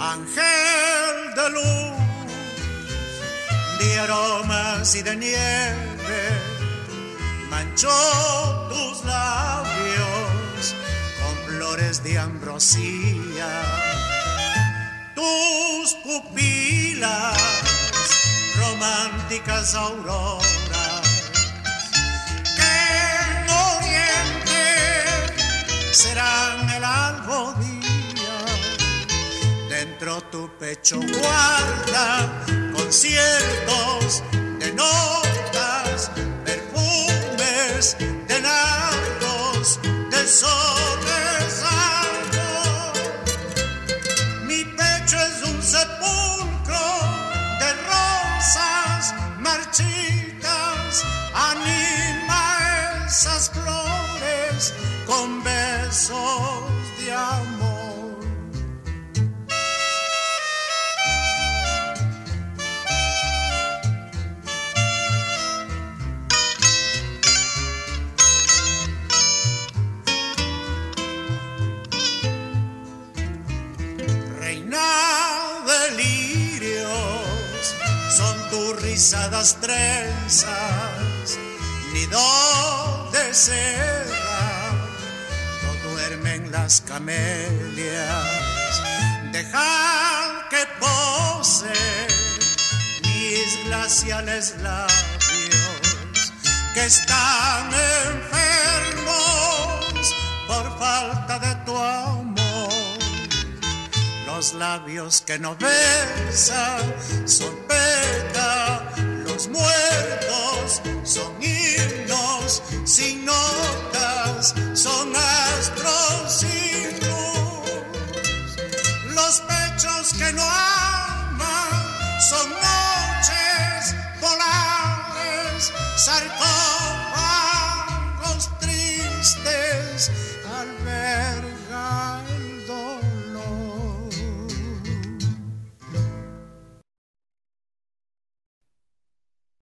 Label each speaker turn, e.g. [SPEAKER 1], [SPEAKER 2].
[SPEAKER 1] ángel de luz, de aromas y de nieve, manchó tus labios con flores de ambrosía, tus pupilas románticas auroras. Dentro tu pecho guarda conciertos de notas, perfumes, de nardos, de soles algo. Mi pecho es un sepulcro de rosas marchitas, anima esas tus rizadas trenzas, nido de seda, no duermen las camelias. Deja que pose mis glaciales labios, que están enfermos por falta de tu amor. Los labios que no besan son peta, los muertos son himnos sin notas, son astros sin luz. Los pechos que no aman son noches polares, sarcófagos